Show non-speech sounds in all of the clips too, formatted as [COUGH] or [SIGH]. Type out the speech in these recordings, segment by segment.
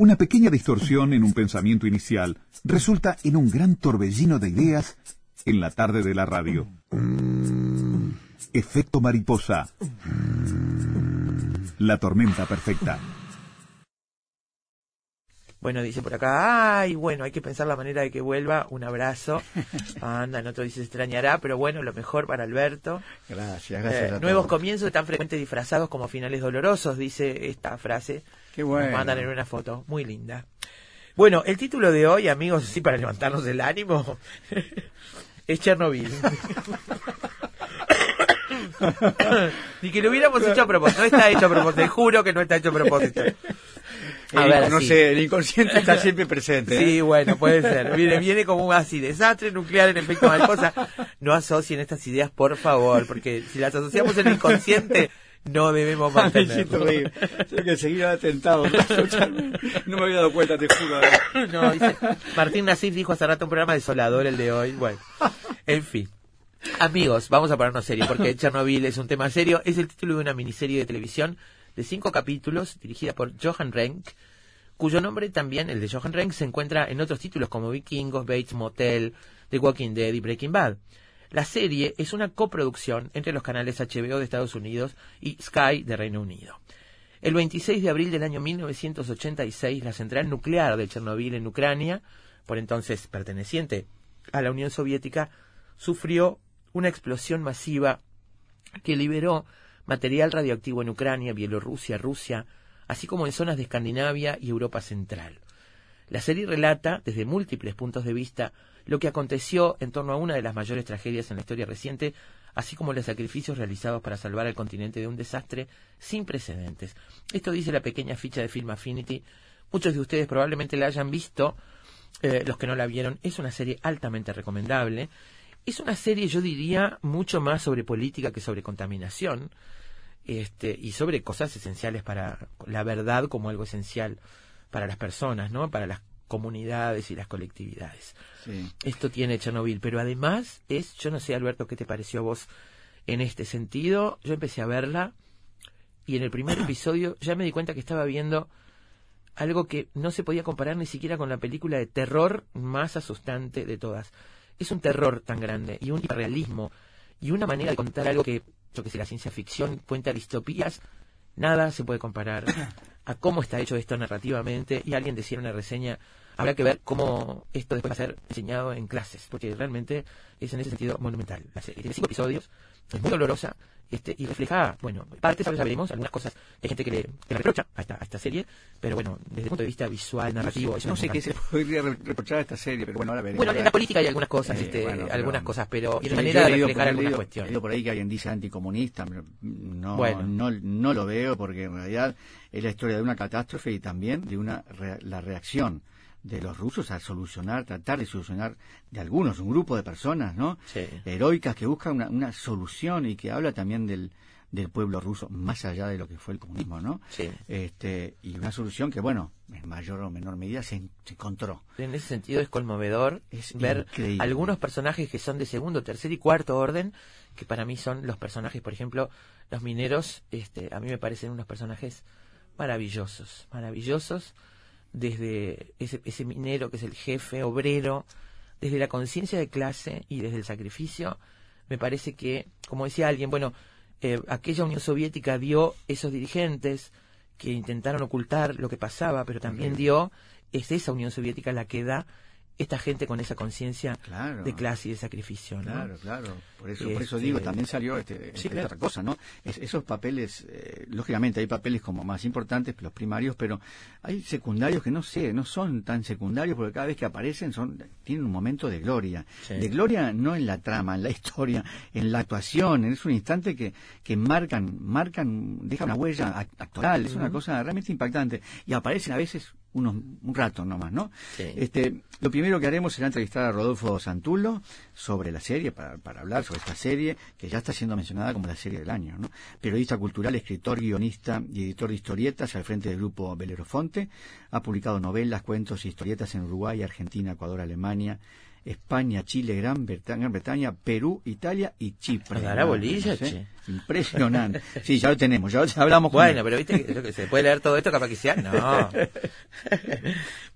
Una pequeña distorsión en un pensamiento inicial resulta en un gran torbellino de ideas en la tarde de la radio. Efecto mariposa. La tormenta perfecta. Bueno, dice por acá, ay, bueno, hay que pensar la manera de que vuelva. Un abrazo. [LAUGHS] Anda, en otro dice, extrañará, pero bueno, lo mejor para Alberto. Gracias, gracias. Eh, a nuevos comienzos tan frecuentes disfrazados como finales dolorosos, dice esta frase. Qué bueno. Nos mandan en una foto, muy linda. Bueno, el título de hoy, amigos, sí, para levantarnos el ánimo, [LAUGHS] es Chernobyl. [LAUGHS] Ni que lo hubiéramos hecho a propósito. No está hecho a propósito, te juro que no está hecho a propósito. A El- ver, no sí. sé, el inconsciente está [LAUGHS] siempre presente. ¿eh? Sí, bueno, puede ser. [LAUGHS] Viene, viene como un así, desastre nuclear en efecto mariposa. No asocien estas ideas, por favor, porque si las asociamos en el inconsciente, no debemos mantenerlo. reír. Que atentado. [LAUGHS] No me había dado cuenta, te juro. No, dice, Martín Nasif dijo hace rato un programa desolador el de hoy. Bueno, en fin. Amigos, vamos a ponernos serio porque Chernobyl es un tema serio. Es el título de una miniserie de televisión de cinco capítulos dirigida por Johan Renck, cuyo nombre también, el de Johan Renck, se encuentra en otros títulos como Vikingos, Bates Motel, The Walking Dead y Breaking Bad. La serie es una coproducción entre los canales HBO de Estados Unidos y Sky de Reino Unido. El 26 de abril del año 1986, la central nuclear de Chernobyl en Ucrania, por entonces perteneciente a la Unión Soviética, sufrió una explosión masiva que liberó material radioactivo en Ucrania, Bielorrusia, Rusia, así como en zonas de Escandinavia y Europa Central. La serie relata, desde múltiples puntos de vista, lo que aconteció en torno a una de las mayores tragedias en la historia reciente, así como los sacrificios realizados para salvar al continente de un desastre sin precedentes. Esto dice la pequeña ficha de Film Affinity. Muchos de ustedes probablemente la hayan visto, eh, los que no la vieron. Es una serie altamente recomendable. Es una serie, yo diría, mucho más sobre política que sobre contaminación este, y sobre cosas esenciales para la verdad como algo esencial para las personas, ¿no? Para las comunidades y las colectividades. Sí. Esto tiene Chernobyl, pero además es, yo no sé, Alberto, ¿qué te pareció a vos en este sentido? Yo empecé a verla y en el primer [COUGHS] episodio ya me di cuenta que estaba viendo algo que no se podía comparar ni siquiera con la película de terror más asustante de todas. Es un terror tan grande y un realismo y una manera de contar algo que, yo que sé, la ciencia ficción cuenta distopías, nada se puede comparar a cómo está hecho esto narrativamente y alguien decía en una reseña habrá que ver cómo esto después va a ser enseñado en clases porque realmente es en ese sentido monumental la cinco episodios es muy dolorosa este y refleja bueno partes a veces veremos algunas cosas. Hay gente que le, que le reprocha a esta, a esta serie pero bueno desde el punto de vista visual narrativo eso No me sé qué se podría re- reprochar a esta serie, pero bueno, ahora veremos. bueno en la política hay algunas cosas Eh, este, bueno, pero- algunas cosas pero yo manera de reflejar algunas leído- cuestiones. leído por ahí que alguien dice anticomunista, pero no, Bueno. no, no lo veo porque en realidad es la historia de una catástrofe y también de una rea- la reacción de los rusos a solucionar, tratar de solucionar de algunos, un grupo de personas, ¿no? Sí. Heroicas que buscan una, una solución y que habla también del, del pueblo ruso, más allá de lo que fue el comunismo, ¿no? Sí. Este, y una solución que, bueno, en mayor o menor medida se, se encontró. En ese sentido es conmovedor Es ver increíble. algunos personajes que son de segundo, tercer y cuarto orden, que para mí son los personajes, por ejemplo, los mineros, este, a mí me parecen unos personajes maravillosos, maravillosos, desde ese, ese minero que es el jefe obrero, desde la conciencia de clase y desde el sacrificio, me parece que, como decía alguien, bueno, eh, aquella Unión Soviética dio esos dirigentes que intentaron ocultar lo que pasaba, pero también dio, es esa Unión Soviética la que da esta gente con esa conciencia Claro. de clase y de sacrificio, ¿no? Claro, claro. Por eso, por eso Este- digo, también salió este, Sí, esta claro. otra cosa, ¿no? Es- esos papeles, eh, lógicamente hay papeles como más importantes, los primarios, pero hay secundarios que no sé, no son tan secundarios porque cada vez que aparecen son tienen un momento de gloria. Sí. De gloria no en la trama, en la [LAUGHS] historia, en la actuación, es un instante que, que marcan, marcan, deja una huella ac- actoral, es una cosa realmente impactante. Y aparecen a veces unos, un rato nomás, ¿no? Sí. Este, lo primero que haremos será entrevistar a Rodolfo Santulo sobre la serie, para, para hablar sobre esta serie, que ya está siendo mencionada como la serie del año. ¿no? Periodista cultural, escritor, guionista y editor de historietas al frente del grupo Belerofonte. Ha publicado novelas, cuentos y historietas en Uruguay, Argentina, Ecuador, Alemania España, Chile, Gran Bretaña, Gran Bretaña, Perú, Italia y Chipre. ¿Nos dará bolilla, ¿eh? che? Impresionante. Sí, ya lo tenemos, ya, ya hablamos con Bueno, él. pero viste que, que se puede leer todo esto capaz que sea. No.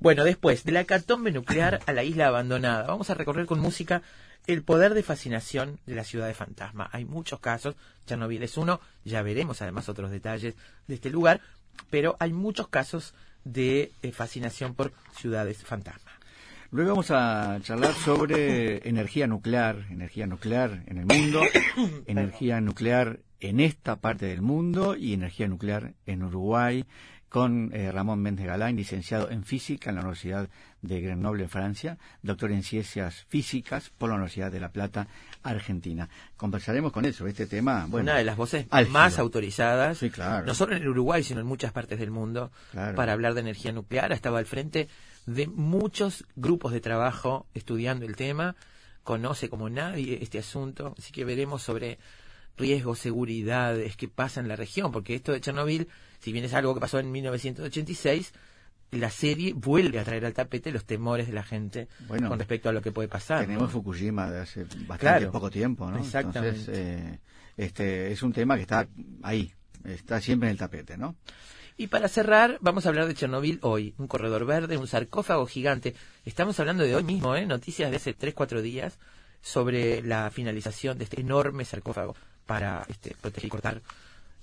bueno, después, de la catombe nuclear a la isla abandonada. Vamos a recorrer con música el poder de fascinación de la ciudad de fantasma. Hay muchos casos, Chernobyl es uno, ya veremos además otros detalles de este lugar, pero hay muchos casos de eh, fascinación por ciudades fantasma. Luego vamos a charlar sobre energía nuclear, energía nuclear en el mundo, [COUGHS] energía nuclear en esta parte del mundo y energía nuclear en Uruguay con eh, Ramón Méndez Galán, licenciado en física en la Universidad de Grenoble en Francia, doctor en ciencias físicas por la Universidad de La Plata, Argentina. Conversaremos con él sobre este tema. Bueno, Una de las voces álgido. más autorizadas, Sí, claro. no solo en el Uruguay, sino en muchas partes del mundo, Claro. para hablar de energía nuclear. Ha estado al frente de muchos grupos de trabajo estudiando el tema, conoce como nadie este asunto, así que veremos sobre riesgos, seguridades, qué pasa en la región, porque esto de Chernobyl, si bien es algo que pasó en 1986, la serie vuelve a traer al tapete los temores de la gente Bueno, con respecto a lo que puede pasar. ¿no? Tenemos Fukushima de hace bastante Claro. poco tiempo, ¿no? Exactamente. Entonces, eh, este es un tema que está ahí, está siempre en el tapete, ¿no? Y para cerrar, vamos a hablar de Chernobyl hoy. Un corredor verde, un sarcófago gigante. Estamos hablando de hoy mismo, ¿eh? noticias de hace 3-4 días sobre la finalización de este enorme sarcófago para este, proteger y cortar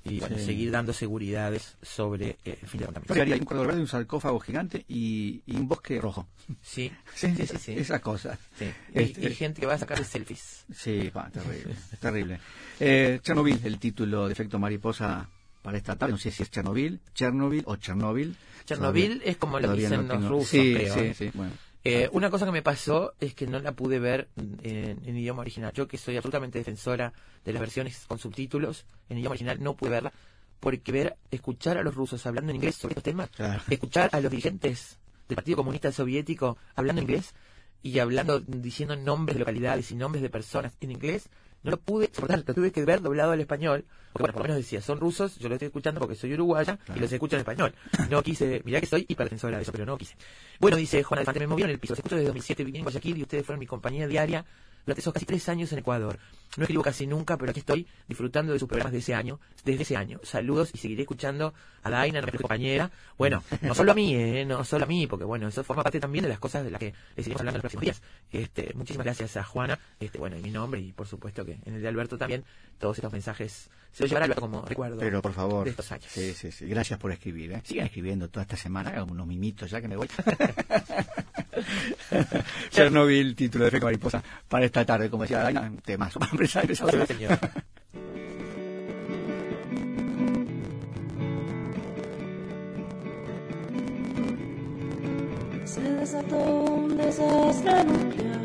y bueno, Sí. seguir dando seguridades sobre eh, el fin de contaminación. haría un corredor verde, un sarcófago gigante y, y un bosque rojo. Sí, [LAUGHS] Sí, sí, sí. Esas cosas. Y, Este- y gente que va a sacar selfies. Sí, va, terrible, terrible. Eh, Chernobyl, el título de efecto mariposa para esta tarde, no sé si es Chernobyl, Chernobyl o Chernobyl. Chernobyl Todavía- es como lo dicen no los rusos, sí, creo, Sí, ¿eh? sí, bueno. Eh, una cosa que me pasó es que no la pude ver en, en idioma original. Yo que soy absolutamente defensora de las versiones con subtítulos en idioma original, no pude verla porque ver, escuchar a los rusos hablando en inglés sobre estos temas, Claro. escuchar a los dirigentes del Partido Comunista Soviético hablando inglés y hablando, diciendo nombres de localidades y nombres de personas en inglés, no lo pude soportar, lo tuve que ver doblado al español, porque bueno, por lo menos decía, son rusos, yo lo estoy escuchando porque soy uruguaya y los escucho en español. No quise, mirá que soy hiperdefensora de eso, pero no quise. Bueno, dice Juan Alfante, me moví en el piso, los escucho desde 2007, viví en Guayaquil y ustedes fueron mi compañía diaria durante esos casi tres años en Ecuador. No escribo casi nunca, pero aquí estoy disfrutando de sus programas de ese año, desde ese año. Saludos y seguiré escuchando a Daina, nuestra compañera. Bueno, no solo a mí, ¿eh? no solo a mí, porque bueno, eso forma parte también de las cosas de las que les iremos hablando en los próximos días. Este, muchísimas gracias a Juana, este, bueno, y mi nombre, y por supuesto que en el de Alberto también, todos estos mensajes se los llevará Alberto como recuerdo Pero por favor. de estos años. Sí, sí, sí. Gracias por escribir. ¿eh? Sigan escribiendo toda esta semana. Hagan unos mimitos ya que me voy. [LAUGHS] [LAUGHS] Chernobyl, título de efecto mariposa para esta tarde, como decía Daina, temas. Empezar, empezar. Sí, señor. Se desató un desastre nuclear.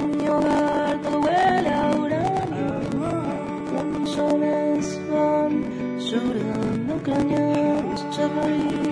En mi hogar todo huele a uranio. Millones van llorando cañones. Chernobyl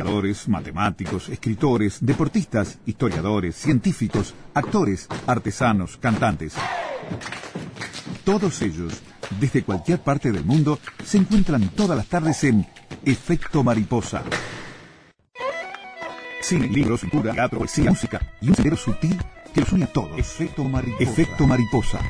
Investigadores, matemáticos, escritores, deportistas, historiadores, científicos, actores, artesanos, cantantes. Todos ellos, desde cualquier parte del mundo, se encuentran todas las tardes en Efecto Mariposa. Cine, libros, pintura, teatro, poesía, música y un sendero sutil que los une a todos. Efecto Mariposa. Efecto Mariposa.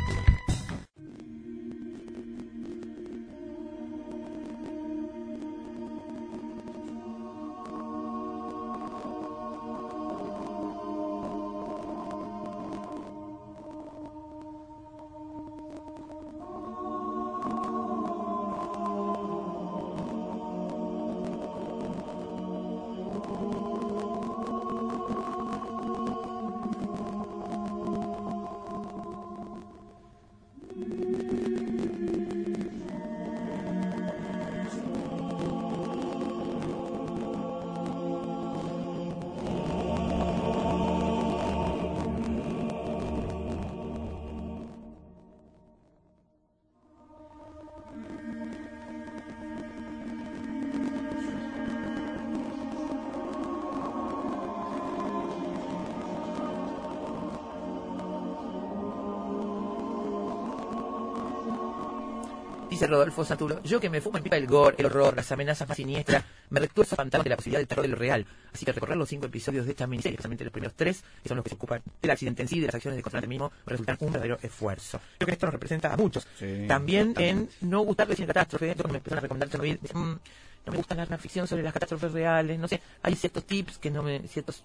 Dice Rodolfo Santuro, yo que me fumo en pipa el gore, el horror, las amenazas más siniestras, me retuerzo fantasma de la posibilidad del terror de lo real. Así que recorrer los cinco episodios de esta miniserie, especialmente los primeros tres, que son los que se ocupan del accidente en sí, de las acciones de contra mismo, resultan un verdadero esfuerzo. Creo que esto nos representa a muchos. Sí, también en no gustarle cine catástrofe, yo me empezaron a recomendar Chernobyl, decía, "Mm, no me gusta la ficción sobre las catástrofes reales, no sé, hay ciertos tips que no me, ciertos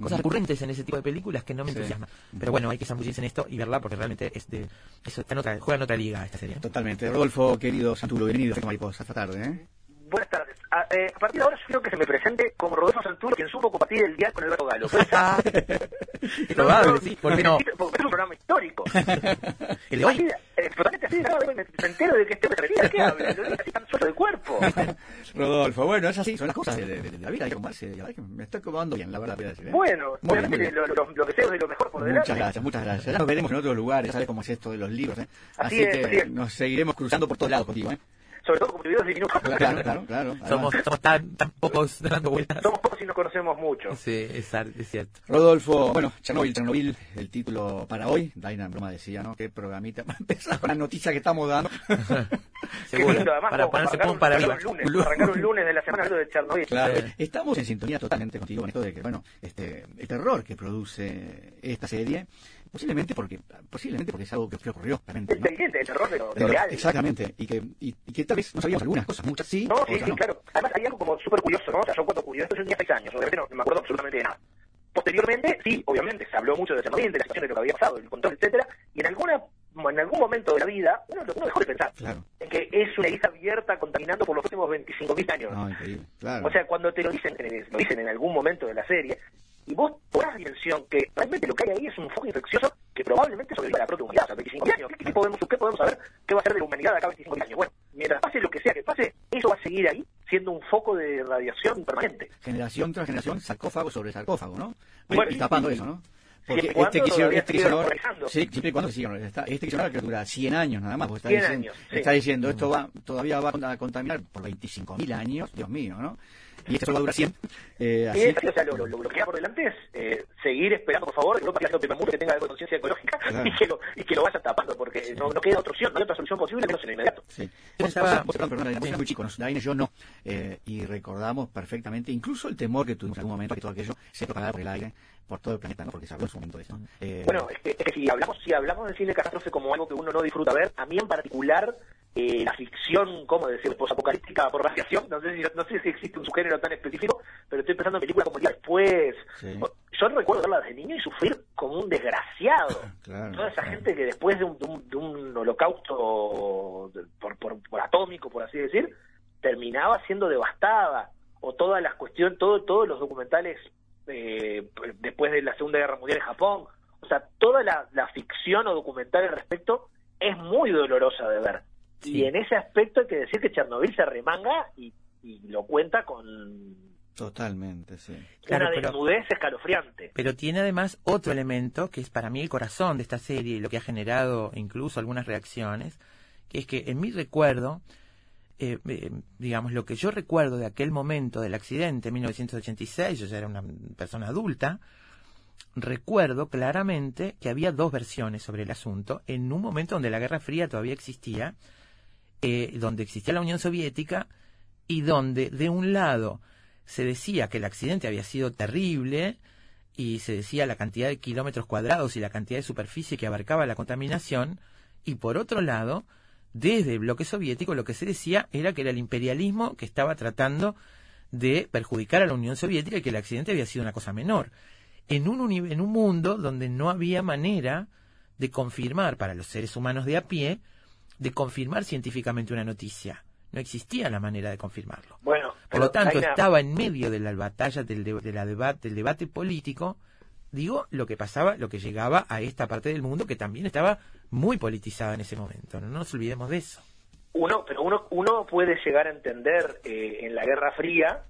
cosas recurrentes en ese tipo de películas que no me Sí. entusiasman. Pero bueno, hay que zambullirse en esto y verla porque realmente es de, eso está en otra, juega en otra liga esta serie. Totalmente. Rodolfo, querido Santulo, bienvenido a Mariposa. Esta tarde, ¿eh? Buenas tardes. A, eh, a partir de ahora yo quiero que se me presente como Rodolfo Santuro, quien supo compartir el día con el Galo. ¿Puede ser? Ah, [LAUGHS] probable, sí, ¿por qué no? Porque es un programa histórico. [LAUGHS] El de hoy. Totalmente así, no, me, entero de que este hombre ¿de qué habla? Lo así tan suelto del cuerpo. [LAUGHS] Rodolfo, bueno, es así, son las cosas de, de- de la vida, hay que que me estoy acomodando bien, la verdad, decir. ¿eh? Bueno, Muy bien, muy bien. lo, lo, lo es de lo mejor por delante. Muchas gracias, muchas gracias. Ya nos veremos en otros lugares, sabes cómo es esto de los libros, ¿eh? Así Así, es, que así es. nos seguiremos cruzando por todos lados contigo, ¿eh? Sobre todo como videos diminutos. Claro, claro, claro. Somos, tan, tan pocos dando vueltas. Somos pocos y nos conocemos mucho. Sí, es, es cierto. Rodolfo, bueno, Chernobyl, Chernobyl, el título para hoy. Daina en broma decía, ¿no? Qué programita. Empezar con las noticias que estamos dando. [LAUGHS] Seguro. lindo, además, Para ponerse arrancar como un- para arrancar arriba. un lunes, arrancar un lunes de la semana hablando de Chernobyl. Claro, Sí. estamos en sintonía totalmente contigo en esto de que, bueno, este, el terror que produce esta serie, posiblemente porque, posiblemente porque es algo que, que ocurrió, realmente, Es ¿no? evidente, el terror lo lo- real. Exactamente, y que, y, y que tal vez no sabíamos algunas cosas, muchas sí, No, sí, sí, no. claro. Además, hay algo como súper curioso, ¿no? O sea, yo cuando ocurrió esto yo tenía seis años, obviamente no, no me acuerdo absolutamente de nada. Posteriormente, sí, obviamente, se habló mucho de Chernobyl, de la situación de lo que había pasado, del control, etcétera, y en alguna en algún momento de la vida, uno, uno dejó de pensar Claro. en que es una isla abierta contaminando por los últimos 25.000 años. No, increíble, claro. O sea, cuando te lo dicen, eh, lo dicen en algún momento de la serie, y vos tomás dimensión que realmente lo que hay ahí es un foco infeccioso que probablemente sobreviva a la propia humanidad, sea, 25 años. ¿Qué, qué podemos, ¿Qué podemos saber qué va a ser de la humanidad de acá a 25 años? Bueno, mientras pase lo que sea que pase, eso va a seguir ahí siendo un foco de radiación permanente. generación tras generación, sarcófago sobre sarcófago, ¿no? Bueno, y, tapando y- eso, ¿no? Porque este que hicieron, este hicieron sí, siempre y cuando sigan, está, este que hicieron que dura 100 años nada más, porque está 100 diciendo, años, sí. está diciendo esto va, todavía va a contaminar por 25.000 años, Dios mío, ¿no? Y esto solo va a durar 100. Eh, así así, o sea, lo, lo, lo que queda por delante es eh, seguir esperando, por favor, que Europa primer mundo que tenga algo de conciencia ecológica y, que lo, y que lo vaya tapando, porque no, no queda otra opción, no hay otra solución posible el inmediato. Sí. Yo estaba- vos- perdón, perdón, eras muy chico, ¿no? Daina y yo no. Eh, y recordamos perfectamente, incluso el temor que tuvimos en algún momento que todo aquello se propagara por el aire, por todo el planeta, ¿no? Porque se habló en su momento de eso. Eh, Bueno, es que, es que si hablamos si hablamos de cine catástrofe como algo que uno no disfruta ver, a mí en particular eh, la ficción, ¿cómo decir?, posapocalíptica por radiación, no sé, si, no sé si existe un subgénero tan específico, pero estoy pensando en películas como día después. Sí. Yo recuerdo verla desde niño y sufrir como un desgraciado. [LAUGHS] Claro, Toda esa claro. gente que después de un, de un, de un holocausto por, por, por atómico, por así decir, terminaba siendo devastada. O todas las cuestiones, todo, todos los documentales eh, después de la Segunda Guerra Mundial en Japón. O sea, toda la, la ficción o documental al respecto es muy dolorosa de ver. Sí. Y en ese aspecto hay que decir que Chernobyl se remanga y, y lo cuenta con Totalmente, sí. Claro, una pero- desnudez escalofriante. Pero tiene además otro elemento que es para mí el corazón de esta serie y lo que ha generado incluso algunas reacciones, que es que en mi recuerdo, eh, eh, digamos, lo que yo recuerdo de aquel momento del accidente en 1986, yo ya era una persona adulta, recuerdo claramente que había dos versiones sobre el asunto en un momento donde la Guerra Fría todavía existía, eh, donde existía la Unión Soviética y donde de un lado se decía que el accidente había sido terrible y se decía la cantidad de kilómetros cuadrados y la cantidad de superficie que abarcaba la contaminación y por otro lado desde el bloque soviético lo que se decía era que era el imperialismo que estaba tratando de perjudicar a la Unión Soviética y que el accidente había sido una cosa menor. En un, en un mundo donde no había manera de confirmar para los seres humanos de a pie, de confirmar científicamente una noticia. No existía la manera de confirmarlo. Bueno, Por lo tanto, estaba en medio de la batalla del, de- de la debate, del debate político, digo, lo que pasaba, lo que llegaba a esta parte del mundo que también estaba muy politizada en ese momento. No nos olvidemos de eso. uno, pero uno, uno puede llegar a entender eh, en la Guerra Fría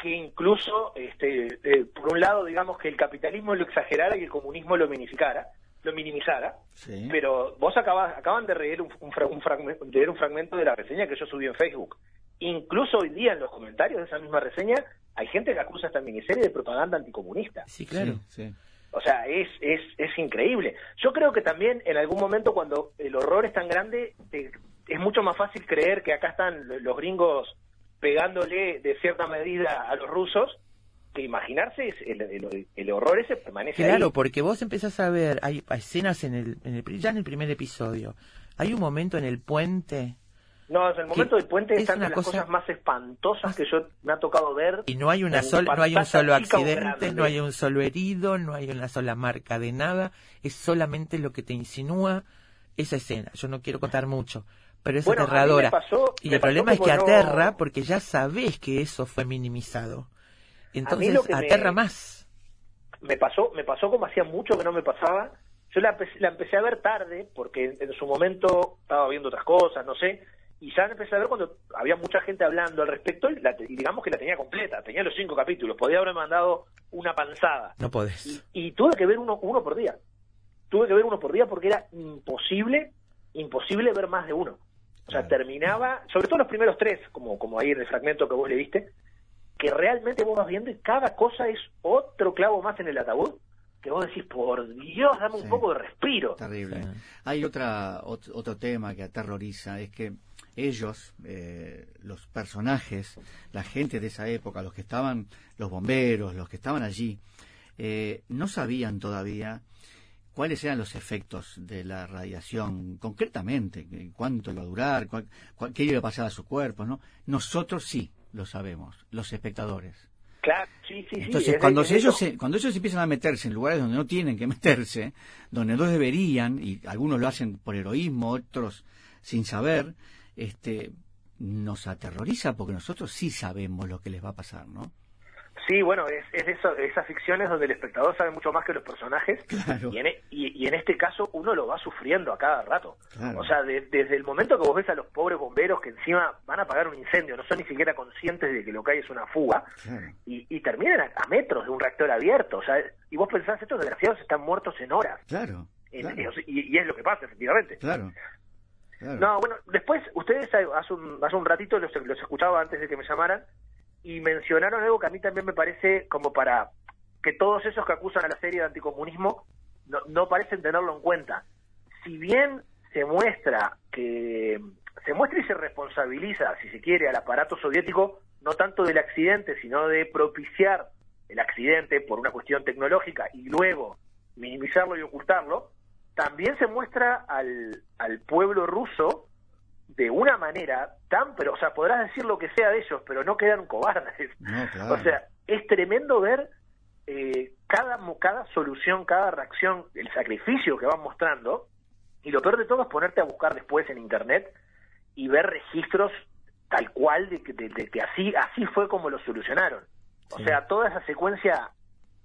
que incluso, este, eh, por un lado, digamos que el capitalismo lo exagerara y el comunismo lo minimicara, lo minimizara, Sí. pero vos acabas, acaban de leer un, un, fra- un fragmento, de leer un fragmento de la reseña que yo subí en Facebook. Incluso hoy día en los comentarios de esa misma reseña hay gente que acusa a esta miniserie de propaganda anticomunista. Sí, claro. Sí, sí. O sea, es, es, es increíble. Yo creo que también en algún momento cuando el horror es tan grande, te, es mucho más fácil creer que acá están los gringos pegándole de cierta medida a los rusos que imaginarse es el, el- el horror ese permanece Claro, ahí. porque vos empezás a ver, hay escenas en el, en el, ya en el primer episodio. Hay un momento en el puente No, en el momento del puente es están una de las cosa- cosas más espantosas que yo me ha tocado ver. y no hay una sola, no hay un solo accidente, no hay un solo herido, no hay una sola marca de nada. Es solamente lo que te insinúa esa escena. Yo no quiero contar mucho, pero es Bueno, aterradora. pasó- y el problema es que no- aterra porque ya sabés que eso fue minimizado. Entonces lo que me- aterra más. me pasó me pasó como hacía mucho que no me pasaba. Yo la, la empecé a ver tarde porque en, en su momento estaba viendo otras cosas no sé y ya la empecé a ver cuando había mucha gente hablando al respecto y, la te- y digamos que la tenía completa tenía los cinco capítulos podía haber mandado una panzada. No podés. y, y tuve que ver uno uno por día. Tuve que ver uno por día porque era imposible imposible ver más de uno. O sea terminaba sobre todo los primeros tres como como ahí en el fragmento que vos le viste que realmente vos vas viendo y cada cosa es otro clavo más en el ataúd que vos decís, por Dios, dame un Sí. poco de respiro. Terrible. Sí. Hay otra ot- otro tema que aterroriza, es que ellos, eh, los personajes, la gente de esa época, los que estaban, los bomberos, los que estaban allí, eh, no sabían todavía cuáles eran los efectos de la radiación concretamente, que- cuánto iba a durar, cuál- cuál- qué iba a pasar a su cuerpo, ¿no? Nosotros sí lo sabemos, los espectadores. Claro, sí, sí, sí. Entonces, cuando es ellos, se, cuando ellos empiezan a meterse en lugares donde no tienen que [LAUGHS] meterse, donde no deberían, y algunos lo hacen por heroísmo, otros sin saber, este, nos aterroriza porque nosotros sí sabemos lo que les va a pasar, ¿no? Sí, bueno, es, es de eso- esas ficciones donde el espectador sabe mucho más que los personajes Claro. y, en, e- y- y en este caso uno lo va sufriendo a cada rato. Claro. O sea, de- desde el momento que vos ves a los pobres bomberos que encima van a apagar un incendio, no son ni siquiera conscientes de que lo que hay es una fuga, Claro. y, y terminan a, a metros de un reactor abierto. O sea, y vos pensás, estos desgraciados están muertos en horas. Claro. En- y, y es lo que pasa, efectivamente. Claro. claro. No, bueno, después ustedes hace un, hace un ratito los, los escuchaba antes de que me llamaran y mencionaron algo que a mí también me parece como para que todos esos que acusan a la serie de anticomunismo no, no parecen tenerlo en cuenta. Si bien se muestra que se muestra y se responsabiliza, si se quiere, al aparato soviético no tanto del accidente, sino de propiciar el accidente por una cuestión tecnológica y luego minimizarlo y ocultarlo, también se muestra al, al pueblo ruso de una manera tan, pero, o sea, podrás decir lo que sea de ellos, pero no quedan cobardes. No, claro. O sea, es tremendo ver eh, cada, cada solución, cada reacción, el sacrificio que van mostrando, y lo peor de todo es ponerte a buscar después en internet y ver registros tal cual de que, de- de que así, así fue como lo solucionaron. O Sí. sea, toda esa secuencia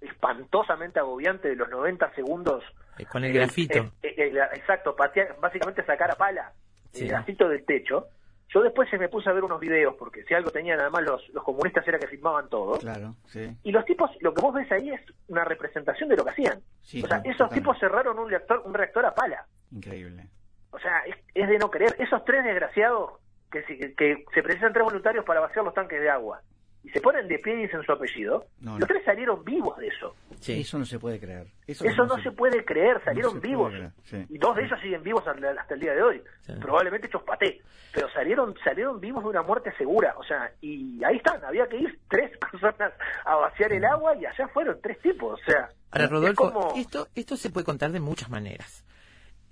espantosamente agobiante de los 90 segundos Eh, Con el grafito. eh, eh, exacto, patear- básicamente sacar a pala Sí. el grafito del techo. Yo después se me puse a ver unos videos, porque si algo tenían además los, los comunistas era que filmaban todo. Claro, sí. Y los tipos, lo que vos ves ahí es una representación de lo que hacían. Sí, o sea, claro, esos totalmente. tipos cerraron un reactor, un reactor a pala. Increíble. O sea, es, es de no creer. Esos tres desgraciados que, que se precisan tres voluntarios para vaciar los tanques de agua y se ponen de pie y dicen su apellido, No, los tres salieron vivos de eso. Sí. Eso no se puede creer. Eso, Eso no se puede creer, salieron vivos. creer, sí. Y dos de ellos siguen vivos hasta el día de hoy. Sí. Probablemente hechos paté. Pero salieron salieron vivos de una muerte segura. O sea, y ahí están. Había que ir tres [LAUGHS] personas a vaciar el agua y allá fueron tres tipos. O sea, Ahora, es Rodolfo, como- esto, esto se puede contar de muchas maneras.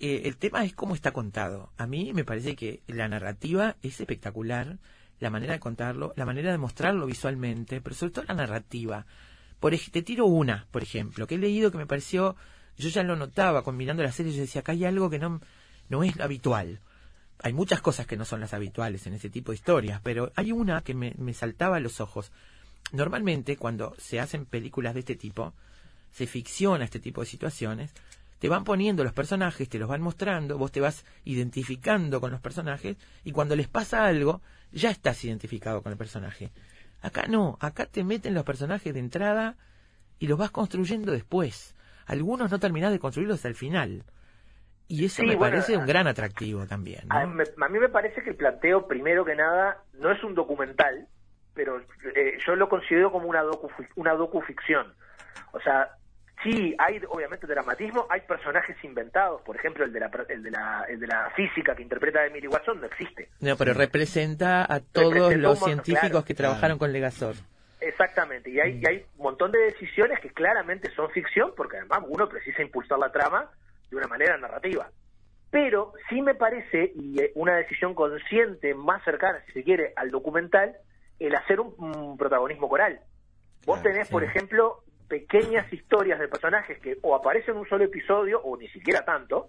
Eh, el tema es cómo está contado. A mí me parece que la narrativa es espectacular, la manera de contarlo, la manera de mostrarlo visualmente, pero sobre todo la narrativa. Por te tiro una, por ejemplo, que he leído que me pareció, yo ya lo notaba combinando la serie, yo decía, acá hay algo que no, no es habitual. Hay muchas cosas que no son las habituales en ese tipo de historias, pero hay una que me, me saltaba a los ojos. Normalmente, cuando se hacen películas de este tipo, se ficciona este tipo de situaciones, te van poniendo los personajes, te los van mostrando, vos te vas identificando con los personajes y cuando les pasa algo, ya estás identificado con el personaje. Acá no, acá te meten los personajes de entrada y los vas construyendo después. Algunos no terminás de construirlos hasta el final. Y eso Sí, me bueno, parece un gran atractivo también. ¿no? a, mí me parece que el planteo, primero que nada, no es un documental, pero eh, yo lo considero como una, docu, una docuficción. O sea, Sí, hay obviamente dramatismo, hay personajes inventados, por ejemplo el de la, el de la, el de la física que interpreta a Emily Watson no existe. No, pero representa a todos Representa los montón, científicos claro. que trabajaron con Legasor. Exactamente, y hay, y hay un montón de decisiones que claramente son ficción, porque además uno precisa impulsar la trama de una manera narrativa. Pero sí me parece, y eh, una decisión consciente, más cercana, si se quiere, al documental, el hacer un, un protagonismo coral. Vos Claro, tenés, sí. por ejemplo, pequeñas historias de personajes que o aparecen en un solo episodio, o ni siquiera tanto.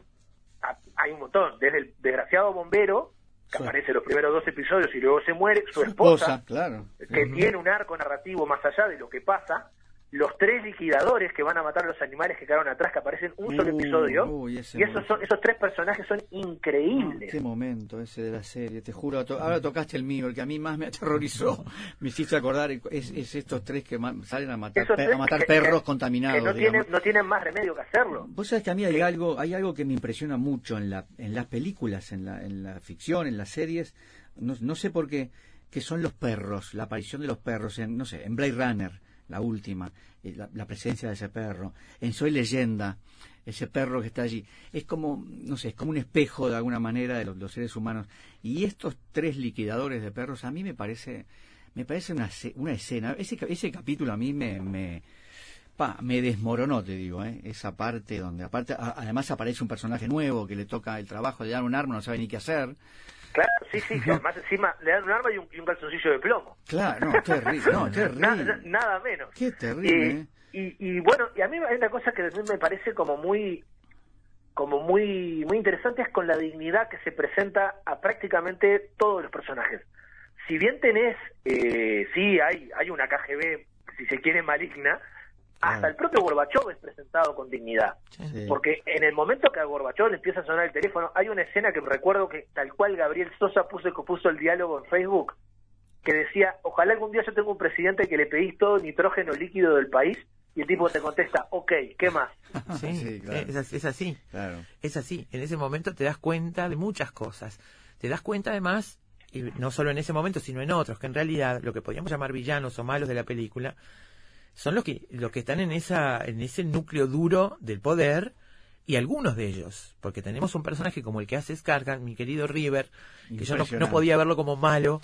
Hay un montón, desde el desgraciado bombero, que Sí. aparece en los primeros dos episodios y luego se muere, su, Su esposa esposa, claro. que tiene un arco narrativo más allá de lo que pasa, los tres liquidadores que van a matar a los animales que quedaron atrás, que aparecen en un solo Uh, episodio, uy, ese y esos, momento. son, esos tres personajes son increíbles. Qué momento ese de la serie, te juro. to- ahora tocaste el mío, el que a mí más me aterrorizó. [LAUGHS] Me hiciste acordar, es, es estos tres que salen a matar, a matar que- perros que- contaminados. que no tienen, no tienen más remedio que hacerlo. Vos sabés que a mí hay algo, hay algo que me impresiona mucho en, la, en las películas, en la, en la ficción, en las series. No, no sé por qué, que son los perros, la aparición de los perros en, no sé, en Blade Runner, la última, eh, la, la presencia de ese perro. En Soy Leyenda, ese perro que está allí. Es como, no sé, es como un espejo de alguna manera de los, seres humanos. Y estos tres liquidadores de perros, a mí me parece, me parece una, una escena. Ese, ese capítulo a mí me, me, Pa, me desmoronó, te digo, ¿eh? esa parte donde, aparte, además aparece un personaje nuevo que le toca el trabajo de dar un arma, no sabe ni qué hacer. Claro, sí, sí, que además encima le dan un arma y un, y un calzoncillo de plomo. Claro, no, terrible, [LAUGHS] no, terrible. na- nada menos. Qué terrible, ¿eh? Y, y, y bueno, y a mí hay una cosa que mí me parece como muy como muy muy interesante es con la dignidad que se presenta a prácticamente todos los personajes. Si bien tenés, eh, sí, hay, hay una KGB, si se quiere, maligna, hasta Claro. el propio Gorbachov es presentado con dignidad. Sí. Porque en el momento que a Gorbachov le empieza a sonar el teléfono, hay una escena que recuerdo que tal cual Gabriel Sosa puso, puso el diálogo en Facebook, que decía, ojalá algún día yo tenga un presidente que le pedís todo el nitrógeno líquido del país, y el tipo te contesta, ok, ¿qué más? [LAUGHS] Sí, Sí, claro. es, as- es así. Claro. Es así. En ese momento te das cuenta de muchas cosas. Te das cuenta además, y no solo en ese momento, sino en otros, que en realidad lo que podríamos llamar villanos o malos de la película son los que, los que están en, esa, en ese núcleo duro del poder y algunos de ellos. Porque tenemos un personaje como el que hace Scargan, mi querido River, que yo no, podía verlo como malo.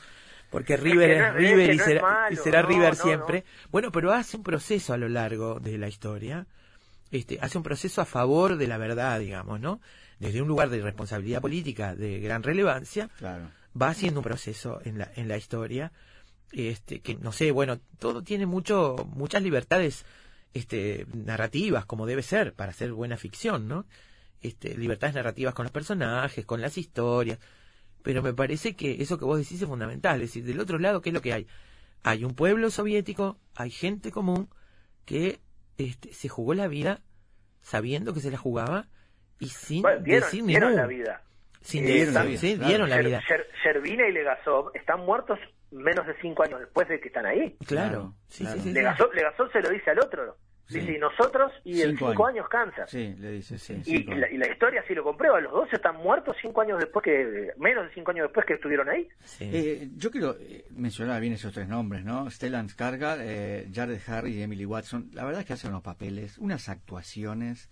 Porque River que es, no- es River que y, no será, malo, y será no, River no, siempre. Bueno, pero hace un proceso a lo largo de la historia este, hace un proceso a favor de la verdad, digamos, ¿no? Desde un lugar de responsabilidad política de gran relevancia, Claro. va haciendo un proceso en la, en la historia, este, que no sé, bueno, todo tiene mucho, muchas libertades, este, narrativas, como debe ser, para hacer buena ficción, ¿no? Este, libertades narrativas con los personajes, con las historias, pero me parece que eso que vos decís es fundamental, es decir, del otro lado, ¿qué es lo que hay? Hay un pueblo soviético, hay gente común que este, se jugó la vida sabiendo que se la jugaba y sin Bueno, dieron, decir ni dieron la vida. Sin Eh, decir- la vida, sí, claro. dieron la Yer- vida. Yer- Yervina y Legasov están muertos menos de cinco años después de que están ahí. Claro, sí, claro. sí, sí, se lo dice al otro. Sí. Dice, y nosotros y en Cinco cinco años. años, cáncer. Sí, le dice, sí. Y, la, y la historia sí lo comprueba, los dos están muertos cinco años después que, menos de cinco años después que estuvieron ahí. Sí. Eh, yo quiero eh, mencionar bien esos tres nombres, ¿no? Stellan Skarsgård, eh, Jared Harris y Emily Watson. La verdad es que hacen unos papeles, unas actuaciones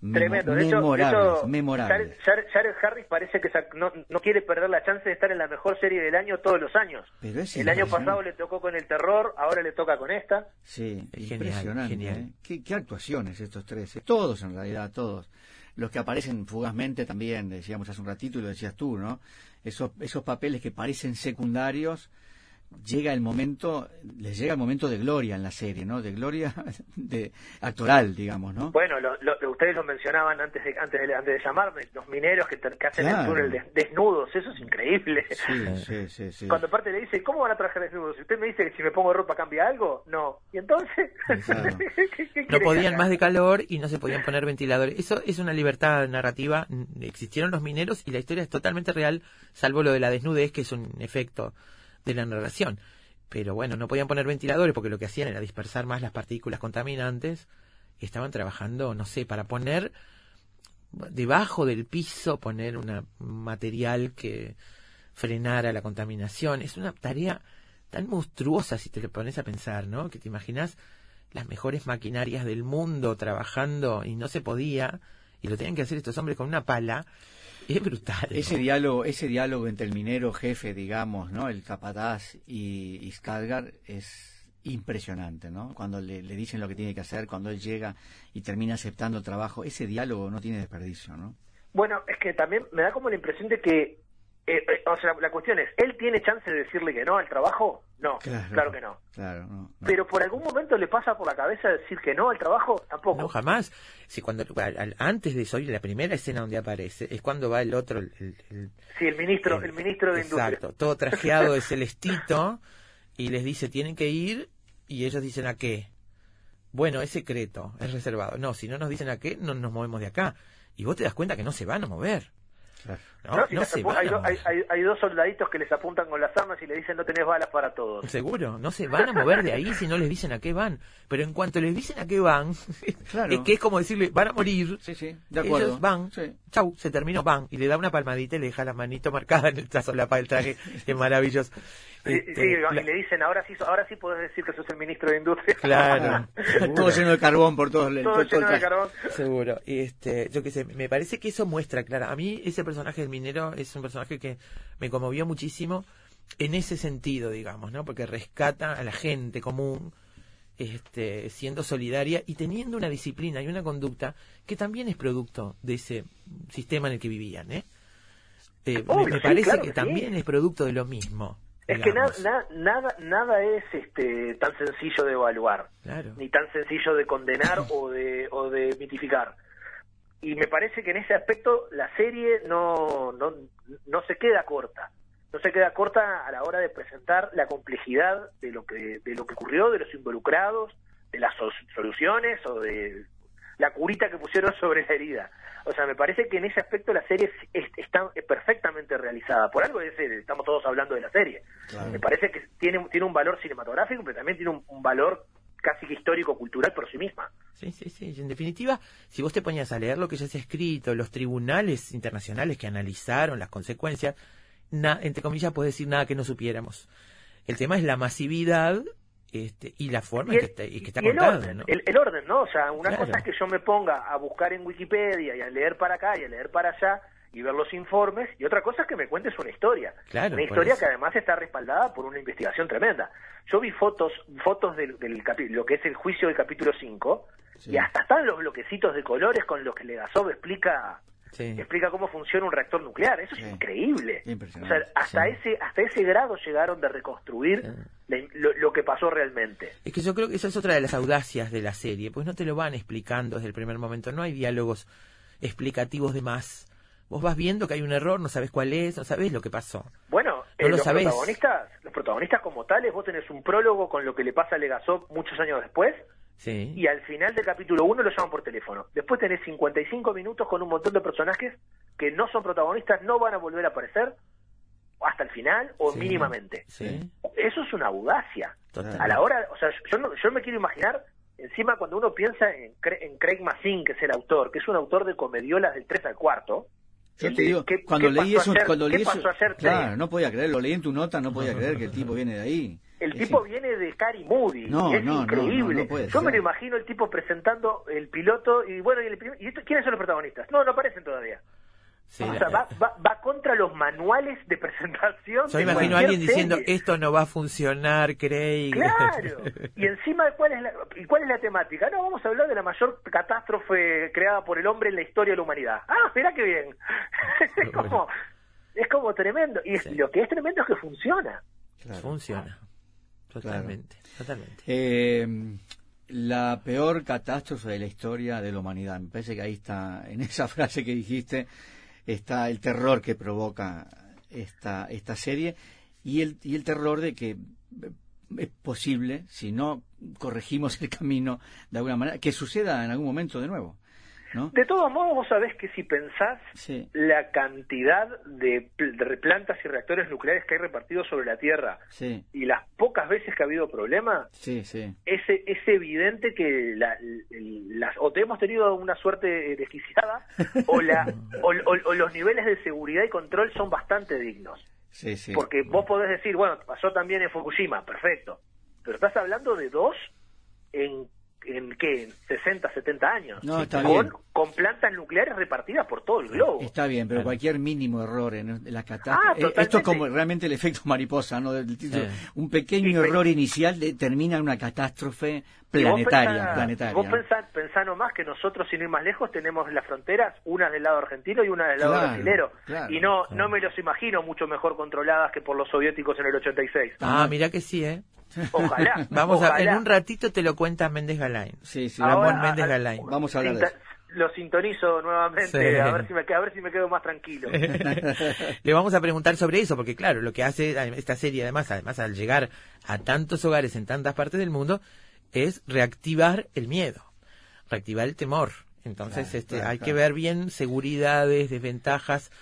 Tremendo. De hecho, memorables, hecho, memorables. Jared, Jared- Harris parece que no, no quiere perder la chance de estar en la mejor serie del año todos los años. Pero es El año pasado le tocó con el terror, ahora le toca con esta. Sí, genial, impresionante. genial. ¿eh? ¿Qué, qué actuaciones estos tres, eh? todos en realidad, todos. Los que aparecen fugazmente también, decíamos hace un ratito y lo decías tú, ¿no? Esos, esos papeles que parecen secundarios, llega el momento, les llega el momento de gloria en la serie, ¿no? De gloria [LAUGHS] de actoral, digamos, ¿no? Bueno, lo- lo- ustedes lo mencionaban antes de, antes de, antes de llamarme, los mineros que, te- que hacen Claro. el túnel des- desnudos, eso es increíble. Sí, [LAUGHS] sí, sí, sí. Cuando aparte le dice, ¿cómo van a trabajar desnudos? Si usted me dice que si me pongo ropa cambia algo, no. ¿Y entonces? Claro. [LAUGHS] ¿Qué- qué no podían más de calor y no se podían poner ventiladores. Eso es una libertad narrativa. Existieron los mineros y la historia es totalmente real, salvo lo de la desnudez, que es un efecto de la narración. Pero bueno, no podían poner ventiladores porque lo que hacían era dispersar más las partículas contaminantes y estaban trabajando, no sé, para poner debajo del piso, poner un material que frenara la contaminación. Es una tarea tan monstruosa si te lo pones a pensar, ¿no? Que te imaginas las mejores maquinarias del mundo trabajando y no se podía, y lo tenían que hacer estos hombres con una pala, es brutal. Ese diálogo, ese diálogo entre el minero jefe, digamos, ¿no? El capataz y, y es impresionante, ¿no? Cuando le, le dicen lo que tiene que hacer, cuando él llega y termina aceptando el trabajo, ese diálogo no tiene desperdicio, ¿no? Bueno, es que también me da como la impresión de que, eh, eh, o sea, la cuestión es, ¿él tiene chance de decirle que no al trabajo? No, claro, que no. Claro, no, no. Pero por algún momento le pasa por la cabeza decir que no al trabajo, tampoco. No, jamás. Si cuando al- al- antes de eso, y la primera escena donde aparece, es cuando va el otro, el, el- el- Sí, el ministro, el- el ministro de Industria. Exacto, todo trajeado de celestito, y les dice, tienen que ir, y ellos dicen, ¿a qué? Bueno, es secreto, es reservado. No, si no nos dicen a qué, no nos movemos de acá. Y vos te das cuenta que no se van a mover. No, No, se van hay, a hay, mover. hay- hay dos soldaditos que les apuntan con las armas y le dicen no tenés balas para todos. Seguro, no se van a mover de ahí si no les dicen a qué van. Pero en cuanto les dicen a qué van, [LAUGHS] Claro. es que es como decirle, van a morir. Sí, sí, de acuerdo. Ellos van, Sí. chau, se terminó, van, y le da una palmadita y le deja la manito marcada en el trazo, la del traje, [LAUGHS] es maravilloso. Sí, Este, sí, y le dicen ahora sí, ahora sí podés decir que sos el ministro de Industria. Claro, [LAUGHS] Todo lleno de carbón por todos lados. Todo lleno de carbón. seguro. Y este, yo qué sé, me parece que eso muestra, Clara. A mí ese personaje del minero es un personaje que me conmovió muchísimo en ese sentido, digamos, ¿no? Porque rescata a la gente común, este, siendo solidaria y teniendo una disciplina y una conducta que también es producto de ese sistema en el que vivían, ¿eh? Eh, me- Obvio, me, sí, parece claro que, que sí. también es producto de lo mismo. Es que na- nada, nada es este, tan sencillo de evaluar, Claro. ni tan sencillo de condenar o de, o de mitificar. Y me parece que en ese aspecto la serie no, no, no se queda corta. No se queda corta a la hora de presentar la complejidad de lo que, de lo que ocurrió, de los involucrados, de las so- soluciones o de la curita que pusieron sobre la herida. O sea, me parece que en ese aspecto la serie es- es- está perfectamente realizada. Por algo es, eh, estamos todos hablando de la serie. Claro. Me parece que tiene, tiene un valor cinematográfico, pero también tiene un, un valor casi que histórico-cultural por sí misma. Sí, sí, sí. En definitiva, si vos te ponías a leer lo que ya se ha escrito, los tribunales internacionales que analizaron las consecuencias, na- entre comillas, puedes decir nada que no supiéramos. El tema es la masividad este, y la forma Y en el, que está, y que está y el orden, ¿no? el, el orden, ¿no? O sea, una Claro. cosa es que yo me ponga a buscar en Wikipedia y a leer para acá y a leer para allá y ver los informes, y otra cosa es que me cuentes una historia. Claro, una historia que además está respaldada por una investigación tremenda. Yo vi fotos fotos del, del capi- lo que es el juicio del capítulo 5, Sí. y hasta están los bloquecitos de colores con los que Legasov explica Sí. explica cómo funciona un reactor nuclear. Eso Sí. es increíble. O sea, hasta sí. ese hasta ese grado llegaron de reconstruir la- lo, lo que pasó realmente. Es que yo creo que esa es otra de las audacias de la serie, pues no te lo van explicando desde el primer momento, no hay diálogos explicativos de más. Vos vas viendo que hay un error, no sabes cuál es, no sabes lo que pasó. Bueno, No eh, lo los sabés. protagonistas, los protagonistas como tales, vos tenés un prólogo con lo que le pasa a Legasov muchos años después, Sí. y al final del capítulo 1 lo llaman por teléfono. Después tenés 55 minutos con un montón de personajes que no son protagonistas, no van a volver a aparecer hasta el final o Sí. mínimamente. Sí. Eso es una audacia. Total. A la hora, o sea, yo, no- yo me quiero imaginar, encima cuando uno piensa en, en Craig Mazin, que es el autor, que es un autor de comediolas del 3 al cuarto, Yo te digo, ¿qué- cuando qué leí pasó eso, ayer? cuando ¿Qué leí eso, pasó ayer, claro, no podía creer, lo leí en tu nota, no podía [LAUGHS] creer que el tipo viene de ahí. El tipo viene de Cary Moody, No, es no, increíble. no, Yo me lo imagino el tipo presentando el piloto y bueno, ¿y, el ¿y quiénes son los protagonistas? No, no aparecen todavía. Sí, o sea, va, va, va contra los manuales de presentación. Yo de imagino a alguien diciendo, esto no va a funcionar, Craig. Claro. Y encima, ¿cuál es, la, ¿y cuál es la temática? No, vamos a hablar de la mayor catástrofe creada por el hombre en la historia de la humanidad. Ah, mirá qué bien. [LAUGHS] es, como, es como tremendo. Y es- Sí. lo que es tremendo es que funciona. Claro. Funciona. Totalmente, totalmente. Eh, la peor catástrofe de la historia de la humanidad. Me parece que ahí está, en esa [LAUGHS] frase que dijiste, está el terror que provoca esta, esta serie y el, y el terror de que eh, es posible, si no corregimos el camino de alguna manera, que suceda en algún momento de nuevo. ¿No? De todos modos, vos sabés que si pensás Sí, la cantidad de, pl- de plantas y reactores nucleares que hay repartidos sobre la Tierra sí, y las pocas veces que ha habido problemas, sí, sí. es, es evidente que la- las, o te hemos tenido una suerte desquiciada o, la, [LAUGHS] o, o- o los niveles de seguridad y control son bastante dignos. Sí, sí. Porque vos podés decir, bueno, pasó también en Fukushima, perfecto. Pero estás hablando de dos en en qué, en 60, 70 años. No, está con, bien. con plantas nucleares repartidas por todo el globo. Está bien, pero Claro. cualquier mínimo error en la Ah, catástrofe. eh, esto es como realmente el efecto mariposa, ¿no? Del título. Sí. Un pequeño Sí, pero- error inicial determina una catástrofe Y vos planetaria. pensá- planetaria. Vos pensá, pensá nomás que nosotros, sin ir más lejos, tenemos las fronteras, una del lado argentino y una del lado Claro, brasilero. claro, y no, claro. no me los imagino mucho mejor controladas que por los soviéticos en el 86. Ah, mira que sí, ¿eh? Ojalá. Vamos a, en un ratito te lo cuenta Méndez Galain. Sí, sí. Ramón Ahora, Méndez a- Galain. Vamos a hablar de eso. Lo sintonizo nuevamente, Sí. a, ver si me, a ver si me quedo más tranquilo. [LAUGHS] Le vamos a preguntar sobre eso, porque claro, lo que hace esta serie además, además al llegar a tantos hogares en tantas partes del mundo, es reactivar el miedo, reactivar el temor. Entonces, Claro, este, claro, hay que ver bien seguridades, desventajas,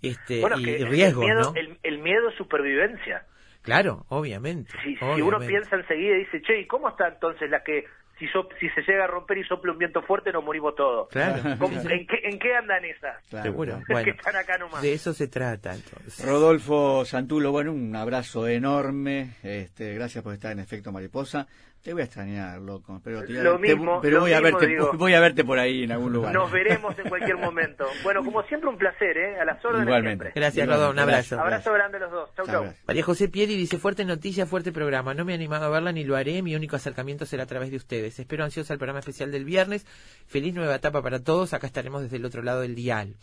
este, bueno, y, que y el- riesgos, el, miedo, ¿no? el, el miedo es supervivencia. Claro, obviamente. Si, si obviamente. uno piensa enseguida y dice, che, ¿y cómo está entonces la que si, so- si se llega a romper y sopla un viento fuerte nos morimos todos? Claro, ¿Cómo- sí, sí. ¿En, qué, ¿En qué andan esas? Claro, seguro. [LAUGHS] Bueno, que están acá nomás. de eso se trata entonces. Rodolfo Santulo, bueno, un abrazo enorme. Este, gracias por estar en Efecto Mariposa. Te voy a extrañar, loco. Pero, te- Lo te- mismo, pero lo voy a verte, digo. voy a verte por ahí en algún lugar. Nos veremos en cualquier momento. Bueno, como siempre, un placer, ¿eh? A las órdenes Igualmente. siempre. Gracias, Igualmente, Rodolfo, un abrazo. Abrazo grande a los dos. Chau, chau. María José Pieri dice, fuerte noticia, fuerte programa. No me he animado a verla ni lo haré. Mi único acercamiento será a través de ustedes. Espero ansiosa el programa especial del viernes. Feliz nueva etapa para todos. Acá estaremos desde el otro lado del dial.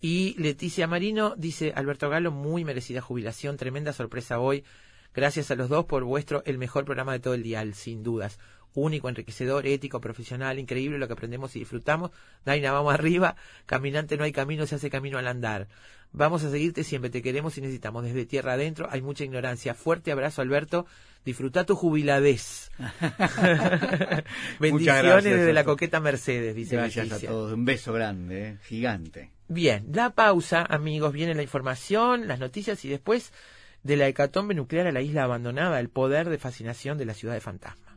Y Leticia Marino dice, Alberto Galo, muy merecida jubilación. Tremenda sorpresa hoy. Gracias a los dos por vuestro, el mejor programa de todo el dial, sin dudas. Único, enriquecedor, ético, profesional, increíble lo que aprendemos y disfrutamos. Daina, vamos arriba. Caminante no hay camino, se hace camino al andar. Vamos a seguirte siempre, te queremos y necesitamos. Desde tierra adentro hay mucha ignorancia. Fuerte abrazo, Alberto. Disfruta tu jubiladez. [LAUGHS] Bendiciones gracias desde la coqueta Mercedes, dice Gracias a todos. Un beso grande, eh, gigante. Bien, la pausa, amigos, viene la información, las noticias y después de la hecatombe nuclear a la isla abandonada, el poder de fascinación de la ciudad de fantasma.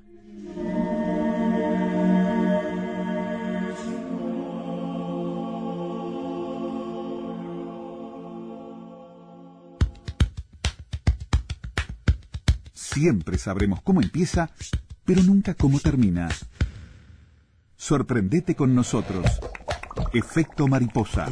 Siempre sabremos cómo empieza, pero nunca cómo termina. Sorprendete con nosotros. Efecto mariposa.